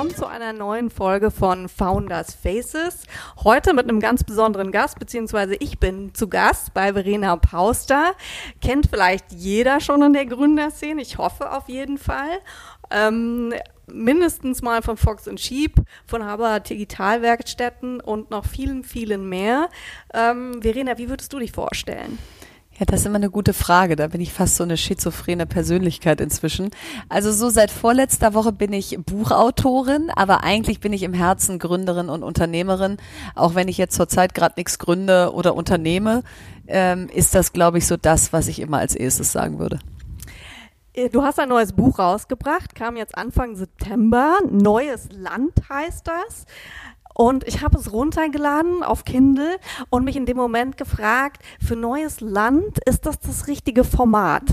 willkommen zu einer neuen Folge von Founders Faces. Heute mit einem ganz besonderen Gast, beziehungsweise ich bin zu Gast bei Verena Pauster. Kennt vielleicht jeder schon in der Gründerszene, ich hoffe auf jeden Fall. Ähm, mindestens mal von Fox und Sheep, von Haber Digitalwerkstätten und noch vielen, vielen mehr. Ähm, Verena, wie würdest du dich vorstellen? Ja, das ist immer eine gute Frage. Da bin ich fast so eine schizophrene Persönlichkeit inzwischen. Also so seit vorletzter Woche bin ich Buchautorin, aber eigentlich bin ich im Herzen Gründerin und Unternehmerin. Auch wenn ich jetzt zurzeit gerade nichts gründe oder unternehme, ähm, ist das, glaube ich, so das, was ich immer als erstes sagen würde. Äh, du hast ein neues Buch rausgebracht, kam jetzt Anfang September. Neues Land heißt das. Und ich habe es runtergeladen auf Kindle und mich in dem Moment gefragt, für neues Land ist das das richtige Format?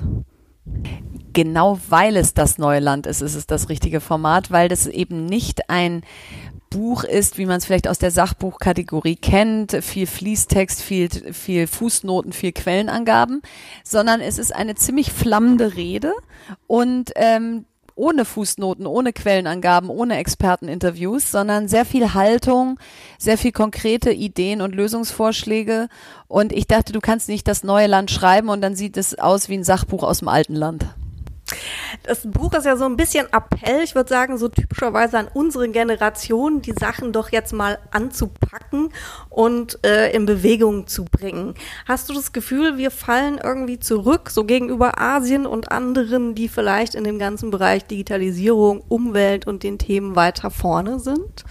Genau weil es das neue Land ist, ist es das richtige Format, weil das eben nicht ein Buch ist, wie man es vielleicht aus der Sachbuchkategorie kennt, viel Fließtext, viel, viel Fußnoten, viel Quellenangaben, sondern es ist eine ziemlich flammende Rede und ähm, ohne Fußnoten, ohne Quellenangaben, ohne Experteninterviews, sondern sehr viel Haltung, sehr viel konkrete Ideen und Lösungsvorschläge. Und ich dachte, du kannst nicht das neue Land schreiben und dann sieht es aus wie ein Sachbuch aus dem alten Land. Das Buch ist ja so ein bisschen Appell, ich würde sagen, so typischerweise an unsere Generation, die Sachen doch jetzt mal anzupacken und äh, in Bewegung zu bringen. Hast du das Gefühl, wir fallen irgendwie zurück, so gegenüber Asien und anderen, die vielleicht in dem ganzen Bereich Digitalisierung, Umwelt und den Themen weiter vorne sind?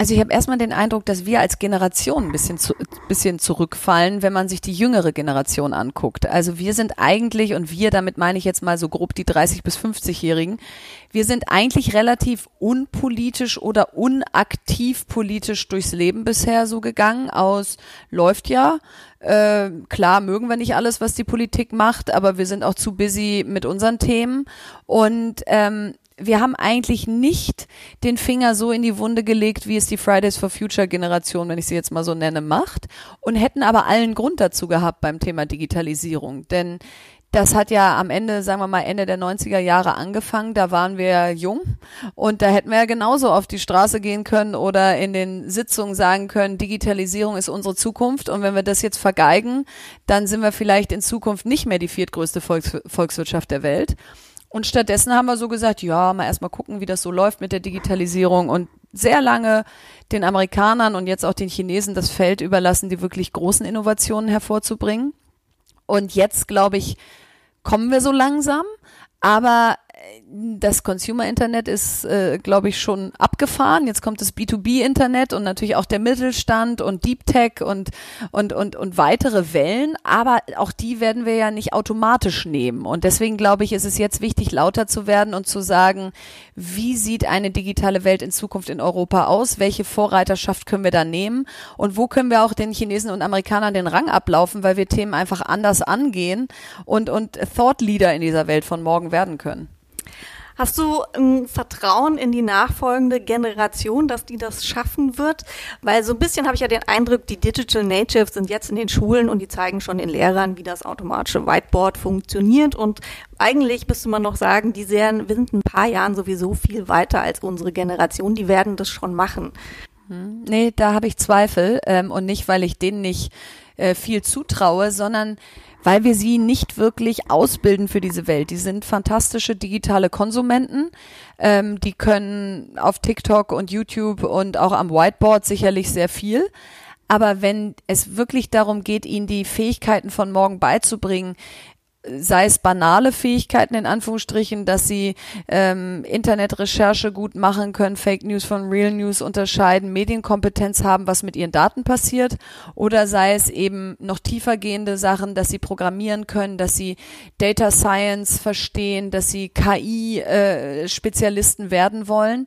Also ich habe erstmal den Eindruck, dass wir als Generation ein bisschen, zu, bisschen zurückfallen, wenn man sich die jüngere Generation anguckt. Also wir sind eigentlich, und wir, damit meine ich jetzt mal so grob die 30 bis 50-Jährigen, wir sind eigentlich relativ unpolitisch oder unaktiv politisch durchs Leben bisher so gegangen aus, läuft ja, äh, klar mögen wir nicht alles, was die Politik macht, aber wir sind auch zu busy mit unseren Themen. Und ähm, wir haben eigentlich nicht den Finger so in die Wunde gelegt, wie es die Fridays for Future Generation, wenn ich sie jetzt mal so nenne, macht und hätten aber allen Grund dazu gehabt beim Thema Digitalisierung. Denn das hat ja am Ende, sagen wir mal, Ende der 90er Jahre angefangen. Da waren wir jung und da hätten wir ja genauso auf die Straße gehen können oder in den Sitzungen sagen können, Digitalisierung ist unsere Zukunft und wenn wir das jetzt vergeigen, dann sind wir vielleicht in Zukunft nicht mehr die viertgrößte Volks Volkswirtschaft der Welt. Und stattdessen haben wir so gesagt, ja, mal erstmal gucken, wie das so läuft mit der Digitalisierung und sehr lange den Amerikanern und jetzt auch den Chinesen das Feld überlassen, die wirklich großen Innovationen hervorzubringen. Und jetzt, glaube ich, kommen wir so langsam. Aber das Consumer-Internet ist, äh, glaube ich, schon abgefahren. Jetzt kommt das B2B-Internet und natürlich auch der Mittelstand und Deep Tech und, und, und, und weitere Wellen. Aber auch die werden wir ja nicht automatisch nehmen. Und deswegen, glaube ich, ist es jetzt wichtig, lauter zu werden und zu sagen, wie sieht eine digitale Welt in Zukunft in Europa aus? Welche Vorreiterschaft können wir da nehmen? Und wo können wir auch den Chinesen und Amerikanern den Rang ablaufen, weil wir Themen einfach anders angehen und, und Thought Leader in dieser Welt von morgen werden können? Hast du ein Vertrauen in die nachfolgende Generation, dass die das schaffen wird? Weil so ein bisschen habe ich ja den Eindruck, die Digital Natives sind jetzt in den Schulen und die zeigen schon den Lehrern, wie das automatische Whiteboard funktioniert. Und eigentlich müsste man noch sagen, die sind ein paar Jahren sowieso viel weiter als unsere Generation. Die werden das schon machen. Hm. Nee, da habe ich Zweifel. Ähm, und nicht, weil ich denen nicht äh, viel zutraue, sondern weil wir sie nicht wirklich ausbilden für diese Welt. Die sind fantastische digitale Konsumenten. Ähm, die können auf TikTok und YouTube und auch am Whiteboard sicherlich sehr viel. Aber wenn es wirklich darum geht, ihnen die Fähigkeiten von morgen beizubringen, sei es banale Fähigkeiten in Anführungsstrichen, dass sie ähm, Internetrecherche gut machen können, Fake News von Real News unterscheiden, Medienkompetenz haben, was mit ihren Daten passiert, oder sei es eben noch tiefergehende Sachen, dass sie programmieren können, dass sie Data Science verstehen, dass sie KI-Spezialisten äh, werden wollen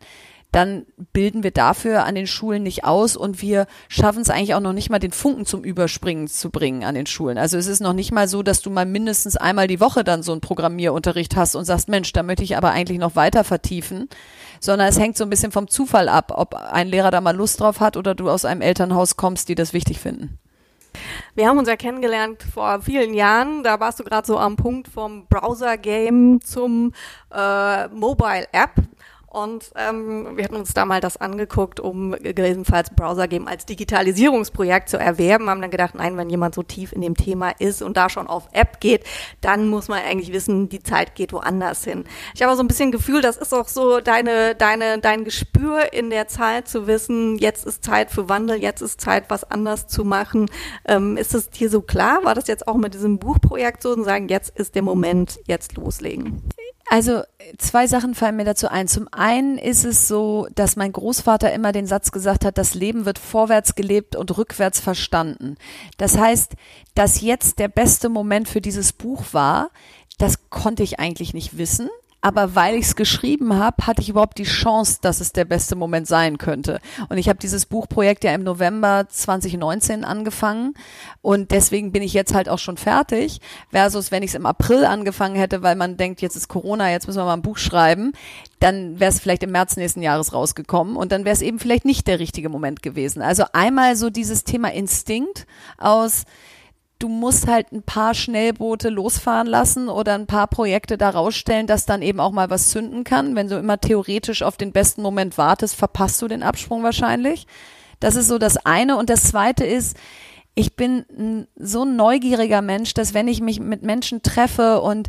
dann bilden wir dafür an den Schulen nicht aus und wir schaffen es eigentlich auch noch nicht mal, den Funken zum Überspringen zu bringen an den Schulen. Also es ist noch nicht mal so, dass du mal mindestens einmal die Woche dann so einen Programmierunterricht hast und sagst, Mensch, da möchte ich aber eigentlich noch weiter vertiefen, sondern es hängt so ein bisschen vom Zufall ab, ob ein Lehrer da mal Lust drauf hat oder du aus einem Elternhaus kommst, die das wichtig finden. Wir haben uns ja kennengelernt vor vielen Jahren. Da warst du gerade so am Punkt vom Browser-Game zum äh, Mobile-App. Und ähm, wir hatten uns da mal das angeguckt, um gegebenenfalls Browser Game als Digitalisierungsprojekt zu erwerben. Haben dann gedacht, nein, wenn jemand so tief in dem Thema ist und da schon auf App geht, dann muss man eigentlich wissen, die Zeit geht woanders hin. Ich habe so ein bisschen Gefühl, das ist auch so deine, deine, dein Gespür in der Zeit zu wissen, jetzt ist Zeit für Wandel, jetzt ist Zeit, was anders zu machen. Ähm, ist es dir so klar? War das jetzt auch mit diesem Buchprojekt so und sagen, jetzt ist der Moment, jetzt loslegen? Also zwei Sachen fallen mir dazu ein. Zum einen ist es so, dass mein Großvater immer den Satz gesagt hat, das Leben wird vorwärts gelebt und rückwärts verstanden. Das heißt, dass jetzt der beste Moment für dieses Buch war, das konnte ich eigentlich nicht wissen aber weil ich es geschrieben habe, hatte ich überhaupt die Chance, dass es der beste Moment sein könnte. Und ich habe dieses Buchprojekt ja im November 2019 angefangen und deswegen bin ich jetzt halt auch schon fertig, versus wenn ich es im April angefangen hätte, weil man denkt, jetzt ist Corona, jetzt müssen wir mal ein Buch schreiben, dann wäre es vielleicht im März nächsten Jahres rausgekommen und dann wäre es eben vielleicht nicht der richtige Moment gewesen. Also einmal so dieses Thema Instinkt aus du musst halt ein paar Schnellboote losfahren lassen oder ein paar Projekte da rausstellen, dass dann eben auch mal was zünden kann. Wenn du immer theoretisch auf den besten Moment wartest, verpasst du den Absprung wahrscheinlich. Das ist so das eine. Und das zweite ist, ich bin so ein neugieriger Mensch, dass wenn ich mich mit Menschen treffe und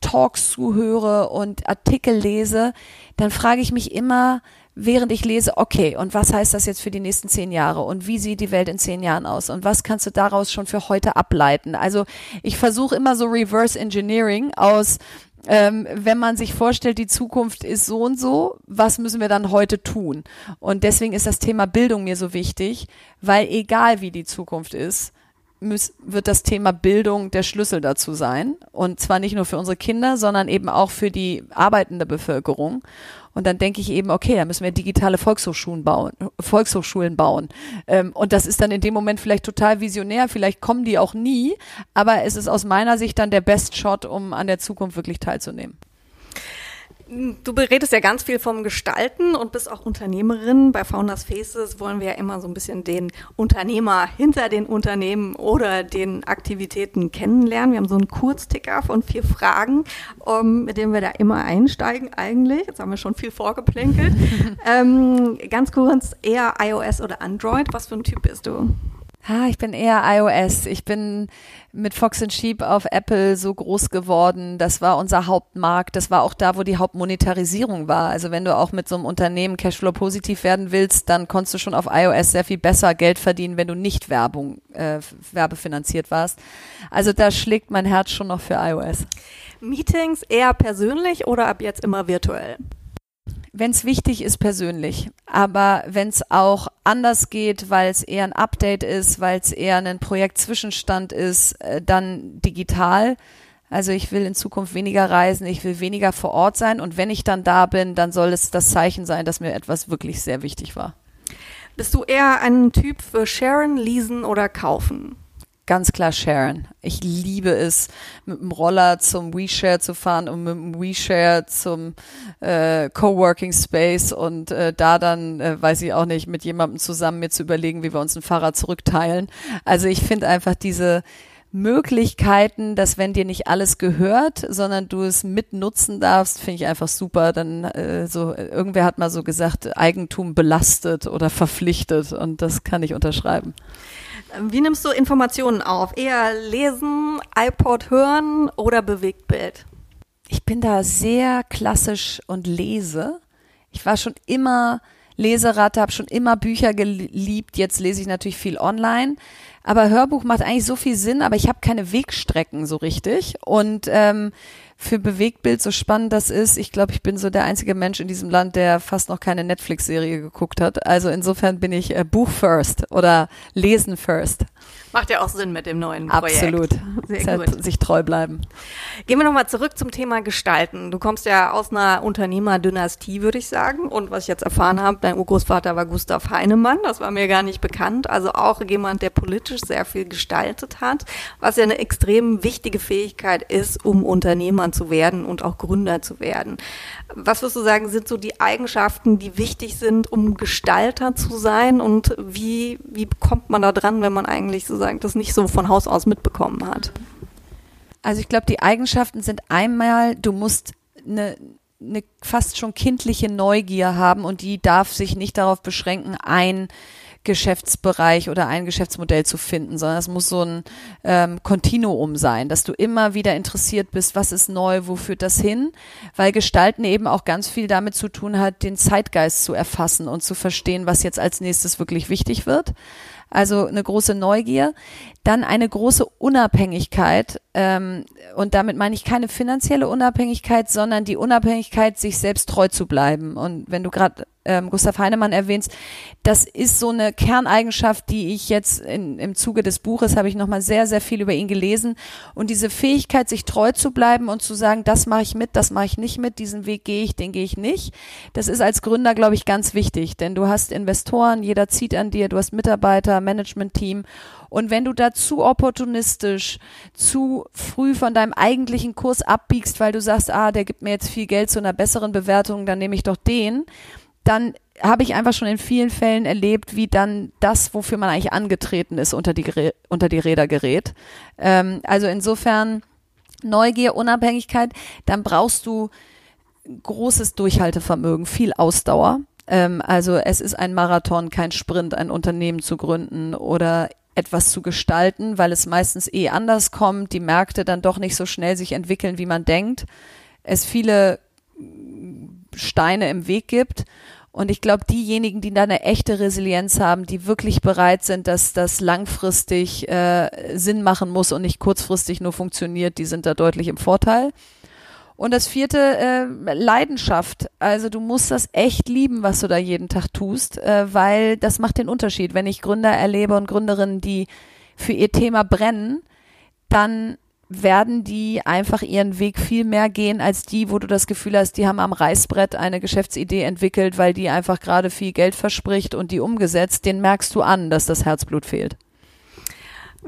Talks zuhöre und Artikel lese, dann frage ich mich immer, während ich lese, okay, und was heißt das jetzt für die nächsten zehn Jahre und wie sieht die Welt in zehn Jahren aus und was kannst du daraus schon für heute ableiten? Also ich versuche immer so Reverse Engineering aus, ähm, wenn man sich vorstellt, die Zukunft ist so und so, was müssen wir dann heute tun? Und deswegen ist das Thema Bildung mir so wichtig, weil egal wie die Zukunft ist, muss, wird das Thema Bildung der Schlüssel dazu sein. Und zwar nicht nur für unsere Kinder, sondern eben auch für die arbeitende Bevölkerung. Und dann denke ich eben, okay, da müssen wir digitale Volkshochschulen bauen, Volkshochschulen bauen. Ähm, und das ist dann in dem Moment vielleicht total visionär, vielleicht kommen die auch nie, aber es ist aus meiner Sicht dann der Best Shot, um an der Zukunft wirklich teilzunehmen. Du beredest ja ganz viel vom Gestalten und bist auch Unternehmerin. Bei Founders Faces wollen wir ja immer so ein bisschen den Unternehmer hinter den Unternehmen oder den Aktivitäten kennenlernen. Wir haben so einen Kurzticker von vier Fragen, um, ähm, mit dem wir da immer einsteigen eigentlich. Jetzt haben wir schon viel vorgeplänkelt. ähm, ganz kurz, eher iOS oder Android? Was für ein Typ bist du? Ah, ich bin eher iOS. Ich bin mit Fox and Sheep auf Apple so groß geworden. Das war unser Hauptmarkt. Das war auch da, wo die Hauptmonetarisierung war. Also wenn du auch mit so einem Unternehmen Cashflow positiv werden willst, dann konntest du schon auf iOS sehr viel besser Geld verdienen, wenn du nicht Werbung, äh, werbefinanziert warst. Also da schlägt mein Herz schon noch für iOS. Meetings eher persönlich oder ab jetzt immer virtuell? Wenn es wichtig ist, persönlich. Aber wenn es auch anders geht, weil es eher ein Update ist, weil es eher ein Projektzwischenstand ist, äh, dann digital. Also ich will in Zukunft weniger reisen, ich will weniger vor Ort sein und wenn ich dann da bin, dann soll es das Zeichen sein, dass mir etwas wirklich sehr wichtig war. Bist du eher ein Typ für Sharen, Leasen oder Kaufen? Ganz klar Sharon. Ich liebe es, mit dem Roller zum WeShare zu fahren und mit dem WeShare zum äh, Coworking Space und äh, da dann, äh, weiß ich auch nicht, mit jemandem zusammen mir zu überlegen, wie wir uns ein Fahrrad zurückteilen. Also ich finde einfach diese Möglichkeiten, dass wenn dir nicht alles gehört, sondern du es mitnutzen darfst, finde ich einfach super. Dann äh, so irgendwer hat mal so gesagt, Eigentum belastet oder verpflichtet und das kann ich unterschreiben. Wie nimmst du Informationen auf? Eher lesen, iPod hören oder Bewegtbild? Ich bin da sehr klassisch und lese. Ich war schon immer Leseratte, habe schon immer Bücher geliebt. Jetzt lese ich natürlich viel online. Aber Hörbuch macht eigentlich so viel Sinn, aber ich habe keine Wegstrecken so richtig. Und ähm, für Bewegtbild, so spannend das ist, ich glaube, ich bin so der einzige Mensch in diesem Land, der fast noch keine Netflix-Serie geguckt hat. Also insofern bin ich äh, Buch first oder Lesen first. Macht ja auch Sinn mit dem neuen Projekt. Absolut. Sehr gut. Sich treu bleiben. Gehen wir nochmal zurück zum Thema Gestalten. Du kommst ja aus einer Unternehmerdynastie, würde ich sagen. Und was ich jetzt erfahren habe, dein Urgroßvater war Gustav Heinemann. Das war mir gar nicht bekannt. Also auch jemand, der politisch sehr viel gestaltet hat, was ja eine extrem wichtige Fähigkeit ist, um Unternehmer zu werden und auch Gründer zu werden. Was würdest du sagen, sind so die Eigenschaften, die wichtig sind, um Gestalter zu sein? Und wie, wie kommt man da dran, wenn man eigentlich so sozusagen das nicht so von Haus aus mitbekommen hat? Also ich glaube, die Eigenschaften sind einmal, du musst eine eine fast schon kindliche Neugier haben und die darf sich nicht darauf beschränken, ein Geschäftsbereich oder ein Geschäftsmodell zu finden, sondern es muss so ein ähm, Kontinuum sein, dass du immer wieder interessiert bist, was ist neu, wo führt das hin, weil Gestalten eben auch ganz viel damit zu tun hat, den Zeitgeist zu erfassen und zu verstehen, was jetzt als nächstes wirklich wichtig wird. Also eine große Neugier, dann eine große Unabhängigkeit ähm, und damit meine ich keine finanzielle Unabhängigkeit, sondern die Unabhängigkeit, sich selbst treu zu bleiben. Und wenn du gerade ähm, Gustav Heinemann erwähnst, das ist so eine Kerneigenschaft, die ich jetzt in, im Zuge des Buches habe ich nochmal sehr, sehr viel über ihn gelesen. Und diese Fähigkeit, sich treu zu bleiben und zu sagen, das mache ich mit, das mache ich nicht mit, diesen Weg gehe ich, den gehe ich nicht, das ist als Gründer, glaube ich, ganz wichtig. Denn du hast Investoren, jeder zieht an dir, du hast Mitarbeiter, Management-Team. Und wenn du da zu opportunistisch, zu früh von deinem eigentlichen Kurs abbiegst, weil du sagst, ah, der gibt mir jetzt viel Geld zu einer besseren Bewertung, dann nehme ich doch den, dann habe ich einfach schon in vielen Fällen erlebt, wie dann das, wofür man eigentlich angetreten ist, unter die, unter die Räder gerät. Ähm, also insofern Neugier, Unabhängigkeit, dann brauchst du großes Durchhaltevermögen, viel Ausdauer. Ähm, also es ist ein Marathon, kein Sprint, ein Unternehmen zu gründen oder etwas zu gestalten, weil es meistens eh anders kommt, die Märkte dann doch nicht so schnell sich entwickeln, wie man denkt, es viele Steine im Weg gibt und ich glaube, diejenigen, die da eine echte Resilienz haben, die wirklich bereit sind, dass das langfristig äh, Sinn machen muss und nicht kurzfristig nur funktioniert, die sind da deutlich im Vorteil. Und das vierte, äh, Leidenschaft. Also du musst das echt lieben, was du da jeden Tag tust, äh, weil das macht den Unterschied. Wenn ich Gründer erlebe und Gründerinnen, die für ihr Thema brennen, dann werden die einfach ihren Weg viel mehr gehen als die, wo du das Gefühl hast, die haben am Reißbrett eine Geschäftsidee entwickelt, weil die einfach gerade viel Geld verspricht und die umgesetzt, den merkst du an, dass das Herzblut fehlt.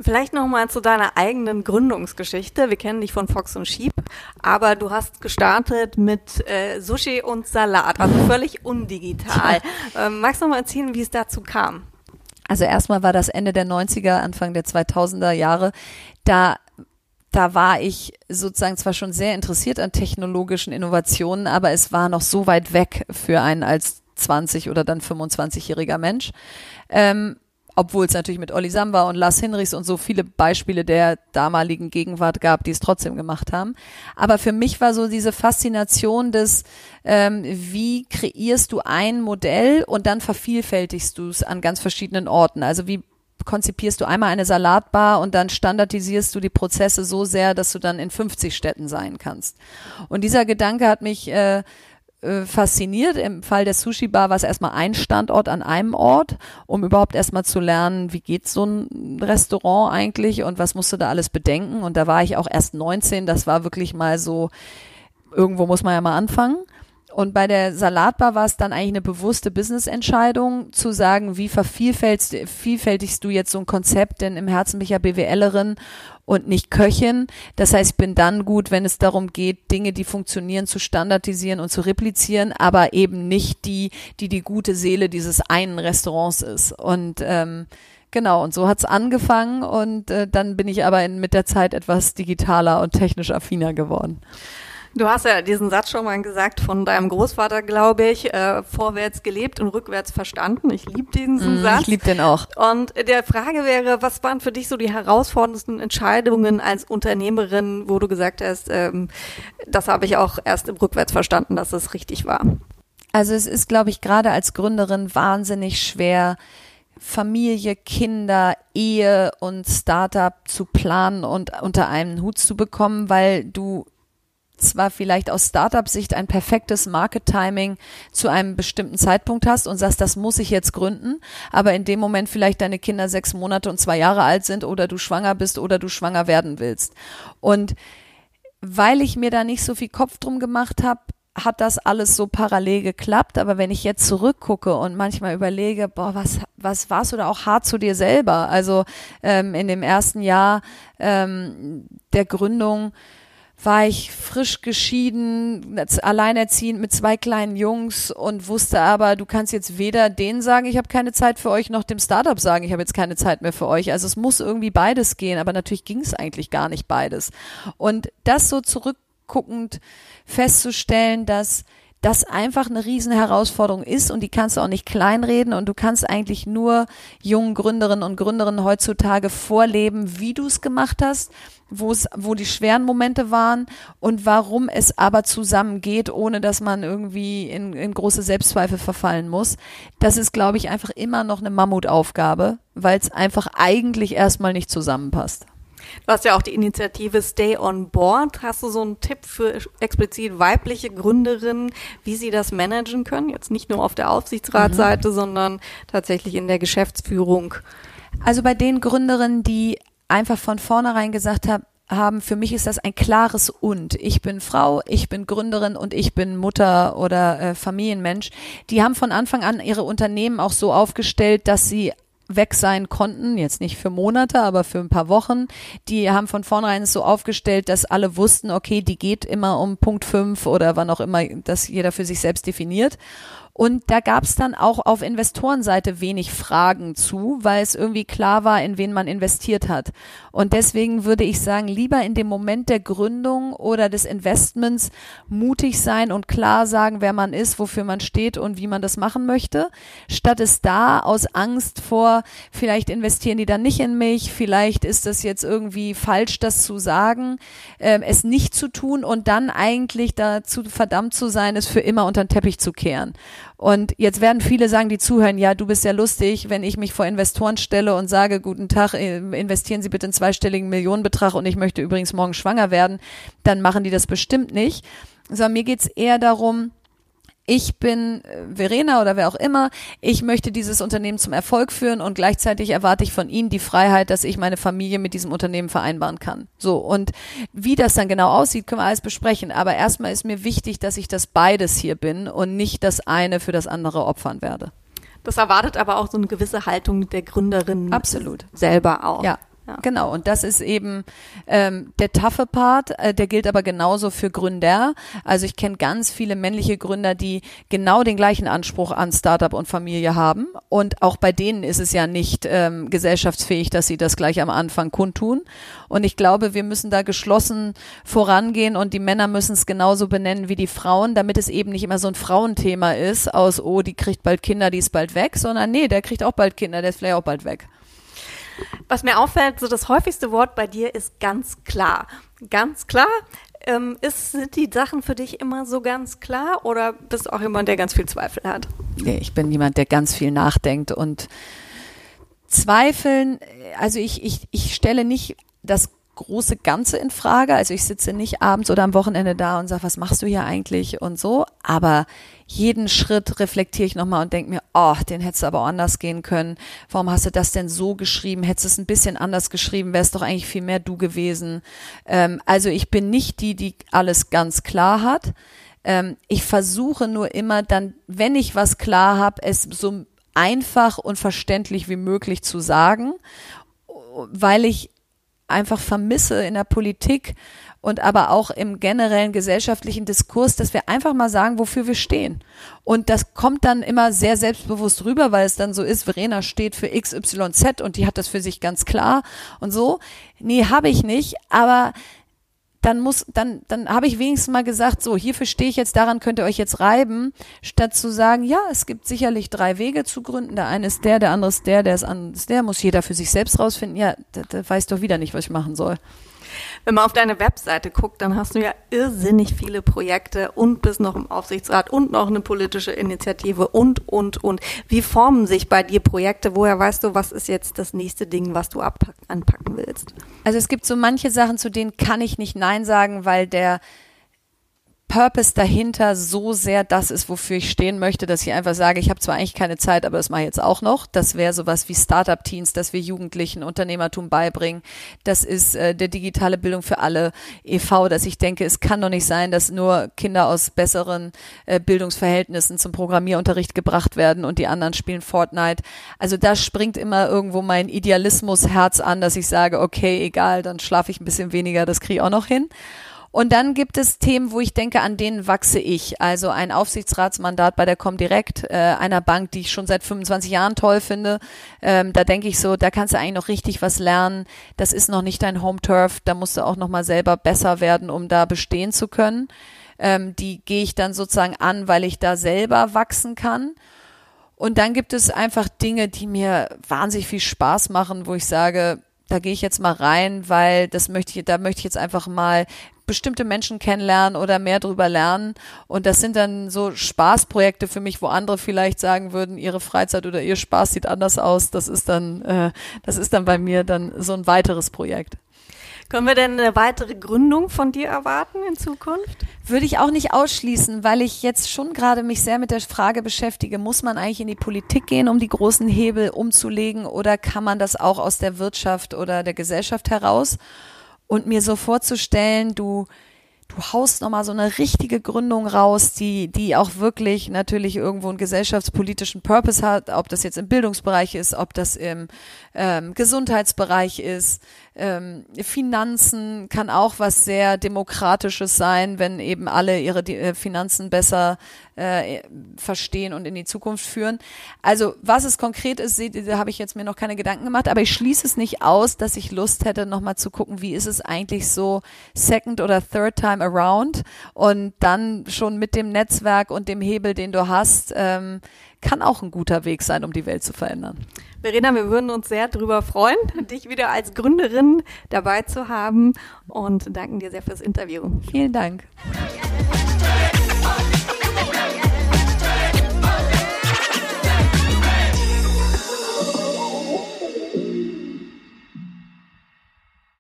Vielleicht nochmal zu deiner eigenen Gründungsgeschichte. Wir kennen dich von Fox und Sheep, aber du hast gestartet mit äh, Sushi und Salat, also völlig undigital. Ähm, magst du noch mal erzählen, wie es dazu kam? Also erstmal war das Ende der 90er, Anfang der 2000er Jahre. Da da war ich sozusagen zwar schon sehr interessiert an technologischen Innovationen, aber es war noch so weit weg für einen als 20 oder dann 25-jähriger Mensch. Ähm, obwohl es natürlich mit Olli Samba und Lars Hinrichs und so viele Beispiele der damaligen Gegenwart gab, die es trotzdem gemacht haben. Aber für mich war so diese Faszination des, ähm, wie kreierst du ein Modell und dann vervielfältigst du es an ganz verschiedenen Orten. Also wie konzipierst du einmal eine Salatbar und dann standardisierst du die Prozesse so sehr, dass du dann in 50 Städten sein kannst. Und dieser Gedanke hat mich äh, äh, fasziniert. Im Fall der Sushi Bar war es erstmal ein Standort an einem Ort, um überhaupt erstmal zu lernen, wie geht so ein Restaurant eigentlich und was musst du da alles bedenken. Und da war ich auch erst 19, das war wirklich mal so, irgendwo muss man ja mal anfangen. Und bei der Salatbar war es dann eigentlich eine bewusste Business-Entscheidung zu sagen, wie vervielfältigst du jetzt so ein Konzept, denn im Herzen bin ich ja BWLerin und nicht Köchin. Das heißt, ich bin dann gut, wenn es darum geht, Dinge, die funktionieren, zu standardisieren und zu replizieren, aber eben nicht die, die die gute Seele dieses einen Restaurants ist. Und ähm, Genau, und so hat's angefangen und äh, dann bin ich aber in, mit der Zeit etwas digitaler und technisch affiner geworden. Du hast ja diesen Satz schon mal gesagt von deinem Großvater, glaube ich, äh, vorwärts gelebt und rückwärts verstanden. Ich liebe diesen mm, Satz. Ich liebe den auch. Und der Frage wäre, was waren für dich so die herausforderndsten Entscheidungen als Unternehmerin, wo du gesagt hast, ähm, das habe ich auch erst im Rückwärts verstanden, dass es richtig war? Also es ist, glaube ich, gerade als Gründerin wahnsinnig schwer, Familie, Kinder, Ehe und Startup zu planen und unter einen Hut zu bekommen, weil du zwar vielleicht aus Startup-Sicht ein perfektes Market-Timing zu einem bestimmten Zeitpunkt hast und sagst, das muss ich jetzt gründen, aber in dem Moment vielleicht deine Kinder sechs Monate und zwei Jahre alt sind oder du schwanger bist oder du schwanger werden willst. Und weil ich mir da nicht so viel Kopf drum gemacht habe, hat das alles so parallel geklappt, aber wenn ich jetzt zurückgucke und manchmal überlege, boah, was, was warst du da auch hart zu dir selber? Also ähm, in dem ersten Jahr ähm, der Gründung war ich frisch geschieden, alleinerziehend mit zwei kleinen Jungs und wusste aber, du kannst jetzt weder denen sagen, ich habe keine Zeit für euch, noch dem Startup sagen, ich habe jetzt keine Zeit mehr für euch. Also es muss irgendwie beides gehen, aber natürlich ging es eigentlich gar nicht beides. Und das so zurück zurückguckend festzustellen, dass das einfach eine Riesenherausforderung ist und die kannst du auch nicht kleinreden und du kannst eigentlich nur jungen Gründerinnen und Gründerinnen heutzutage vorleben, wie du es gemacht hast, wo es, wo die schweren Momente waren und warum es aber zusammengeht, ohne dass man irgendwie in, in große Selbstzweifel verfallen muss. Das ist, glaube ich, einfach immer noch eine Mammutaufgabe, weil es einfach eigentlich erstmal nicht zusammenpasst. Du hast ja auch die Initiative Stay on Board. Hast du so einen Tipp für explizit weibliche Gründerinnen, wie sie das managen können? Jetzt nicht nur auf der Aufsichtsratsseite, mhm. sondern tatsächlich in der Geschäftsführung. Also bei den Gründerinnen, die einfach von vornherein gesagt haben, haben, für mich ist das ein klares Und. Ich bin Frau, ich bin Gründerin und ich bin Mutter oder äh, Familienmensch. Die haben von Anfang an ihre Unternehmen auch so aufgestellt, dass sie weg sein konnten, jetzt nicht für Monate, aber für ein paar Wochen. Die haben von vornherein so aufgestellt, dass alle wussten, okay, die geht immer um Punkt fünf oder wann auch immer, dass jeder für sich selbst definiert. Und da gab es dann auch auf Investorenseite wenig Fragen zu, weil es irgendwie klar war, in wen man investiert hat. Und deswegen würde ich sagen, lieber in dem Moment der Gründung oder des Investments mutig sein und klar sagen, wer man ist, wofür man steht und wie man das machen möchte, statt es da aus Angst vor, vielleicht investieren die dann nicht in mich, vielleicht ist das jetzt irgendwie falsch, das zu sagen, äh, es nicht zu tun und dann eigentlich dazu verdammt zu sein, es für immer unter den Teppich zu kehren. Und jetzt werden viele sagen, die zuhören, ja, du bist ja lustig, wenn ich mich vor Investoren stelle und sage, guten Tag, äh, investieren Sie bitte einen zweistelligen Millionenbetrag und ich möchte übrigens morgen schwanger werden, dann machen die das bestimmt nicht. Sondern mir geht's eher darum, ich bin äh, Verena oder wer auch immer, ich möchte dieses Unternehmen zum Erfolg führen und gleichzeitig erwarte ich von Ihnen die Freiheit, dass ich meine Familie mit diesem Unternehmen vereinbaren kann. So, und wie das dann genau aussieht, können wir alles besprechen. Aber erstmal ist mir wichtig, dass ich das beides hier bin und nicht das eine für das andere opfern werde. Das erwartet aber auch so eine gewisse Haltung der Gründerin Absolut. selber auch. Ja, ja. Genau, und das ist eben ähm, der taffe Part, äh, der gilt aber genauso für Gründer. Also ich kenne ganz viele männliche Gründer, die genau den gleichen Anspruch an Startup und Familie haben. Und auch bei denen ist es ja nicht ähm, gesellschaftsfähig, dass sie das gleich am Anfang kundtun. Und ich glaube, wir müssen da geschlossen vorangehen und die Männer müssen es genauso benennen wie die Frauen, damit es eben nicht immer so ein Frauenthema ist aus, oh, die kriegt bald Kinder, die ist bald weg, sondern nee, der kriegt auch bald Kinder, der ist vielleicht auch bald weg. Was mir auffällt, so das häufigste Wort bei dir ist ganz klar. Ganz klar. Ähm, ist, sind die Sachen für dich immer so ganz klar oder bist du auch jemand, der ganz viel Zweifel hat? Nee, ich bin jemand, der ganz viel nachdenkt und Zweifeln, also ich, ich, ich stelle nicht das große Ganze in Frage. Also ich sitze nicht abends oder am Wochenende da und sage, was machst du hier eigentlich und so. Aber jeden Schritt reflektiere ich nochmal und denke mir, oh, den hättest du aber anders gehen können. Warum hast du das denn so geschrieben? Hättest du es ein bisschen anders geschrieben, wäre es doch eigentlich viel mehr du gewesen. Ähm, also ich bin nicht die, die alles ganz klar hat. Ähm, ich versuche nur immer dann, wenn ich was klar habe, es so einfach und verständlich wie möglich zu sagen, weil ich einfach vermisse in der Politik und aber auch im generellen gesellschaftlichen Diskurs, dass wir einfach mal sagen, wofür wir stehen. Und das kommt dann immer sehr selbstbewusst rüber, weil es dann so ist, Verena steht für XYZ und die hat das für sich ganz klar und so. Nee, habe ich nicht, aber dann muss, dann, dann habe ich wenigstens mal gesagt, so, hierfür stehe ich jetzt, daran könnt ihr euch jetzt reiben, statt zu sagen, ja, es gibt sicherlich drei Wege zu gründen. Der eine ist der, der andere ist der, der ist anders der, muss jeder für sich selbst rausfinden. Ja, da, da weiß doch wieder nicht, was ich machen soll. Wenn man auf deine Webseite guckt, dann hast du ja irrsinnig viele Projekte und bist noch im Aufsichtsrat und noch eine politische Initiative und, und, und. Wie formen sich bei dir Projekte? Woher weißt du, was ist jetzt das nächste Ding, was du anpacken willst? Also es gibt so manche Sachen, zu denen kann ich nicht Nein sagen, weil der Purpose dahinter so sehr das ist, wofür ich stehen möchte, dass ich einfach sage, ich habe zwar eigentlich keine Zeit, aber das mache ich jetzt auch noch. Das wäre sowas wie Startup-Teams, dass wir Jugendlichen Unternehmertum beibringen. Das ist äh, der digitale Bildung für alle e.V., dass ich denke, es kann doch nicht sein, dass nur Kinder aus besseren äh, Bildungsverhältnissen zum Programmierunterricht gebracht werden und die anderen spielen Fortnite. Also da springt immer irgendwo mein Idealismus-Herz an, dass ich sage, okay, egal, dann schlafe ich ein bisschen weniger, das kriege ich auch noch hin. Und dann gibt es Themen, wo ich denke, an denen wachse ich. Also ein Aufsichtsratsmandat bei der Comdirect, äh, einer Bank, die ich schon seit 25 Jahren toll finde. Ähm, da denke ich so, da kannst du eigentlich noch richtig was lernen. Das ist noch nicht dein Home Turf. Da musst du auch noch mal selber besser werden, um da bestehen zu können. Ähm, die gehe ich dann sozusagen an, weil ich da selber wachsen kann. Und dann gibt es einfach Dinge, die mir wahnsinnig viel Spaß machen, wo ich sage, da gehe ich jetzt mal rein, weil das möchte ich, da möchte ich jetzt einfach mal bestimmte Menschen kennenlernen oder mehr drüber lernen. Und das sind dann so Spaßprojekte für mich, wo andere vielleicht sagen würden, ihre Freizeit oder ihr Spaß sieht anders aus. Das ist dann, äh, das ist dann bei mir dann so ein weiteres Projekt. Können wir denn eine weitere Gründung von dir erwarten in Zukunft? Würde ich auch nicht ausschließen, weil ich jetzt schon gerade mich sehr mit der Frage beschäftige, muss man eigentlich in die Politik gehen, um die großen Hebel umzulegen oder kann man das auch aus der Wirtschaft oder der Gesellschaft heraus? Und mir so vorzustellen, du du haust nochmal so eine richtige Gründung raus, die, die auch wirklich natürlich irgendwo einen gesellschaftspolitischen Purpose hat, ob das jetzt im Bildungsbereich ist, ob das im ähm, Gesundheitsbereich ist, ähm, Finanzen kann auch was sehr Demokratisches sein, wenn eben alle ihre äh, Finanzen besser äh, verstehen und in die Zukunft führen. Also was es konkret ist, da habe ich jetzt mir noch keine Gedanken gemacht, aber ich schließe es nicht aus, dass ich Lust hätte, nochmal zu gucken, wie ist es eigentlich so second oder third time around und dann schon mit dem Netzwerk und dem Hebel, den du hast, ähm, kann auch ein guter Weg sein, um die Welt zu verändern. Verena, wir würden uns sehr darüber freuen, dich wieder als Gründerin dabei zu haben und danken dir sehr fürs Interview. Vielen Dank.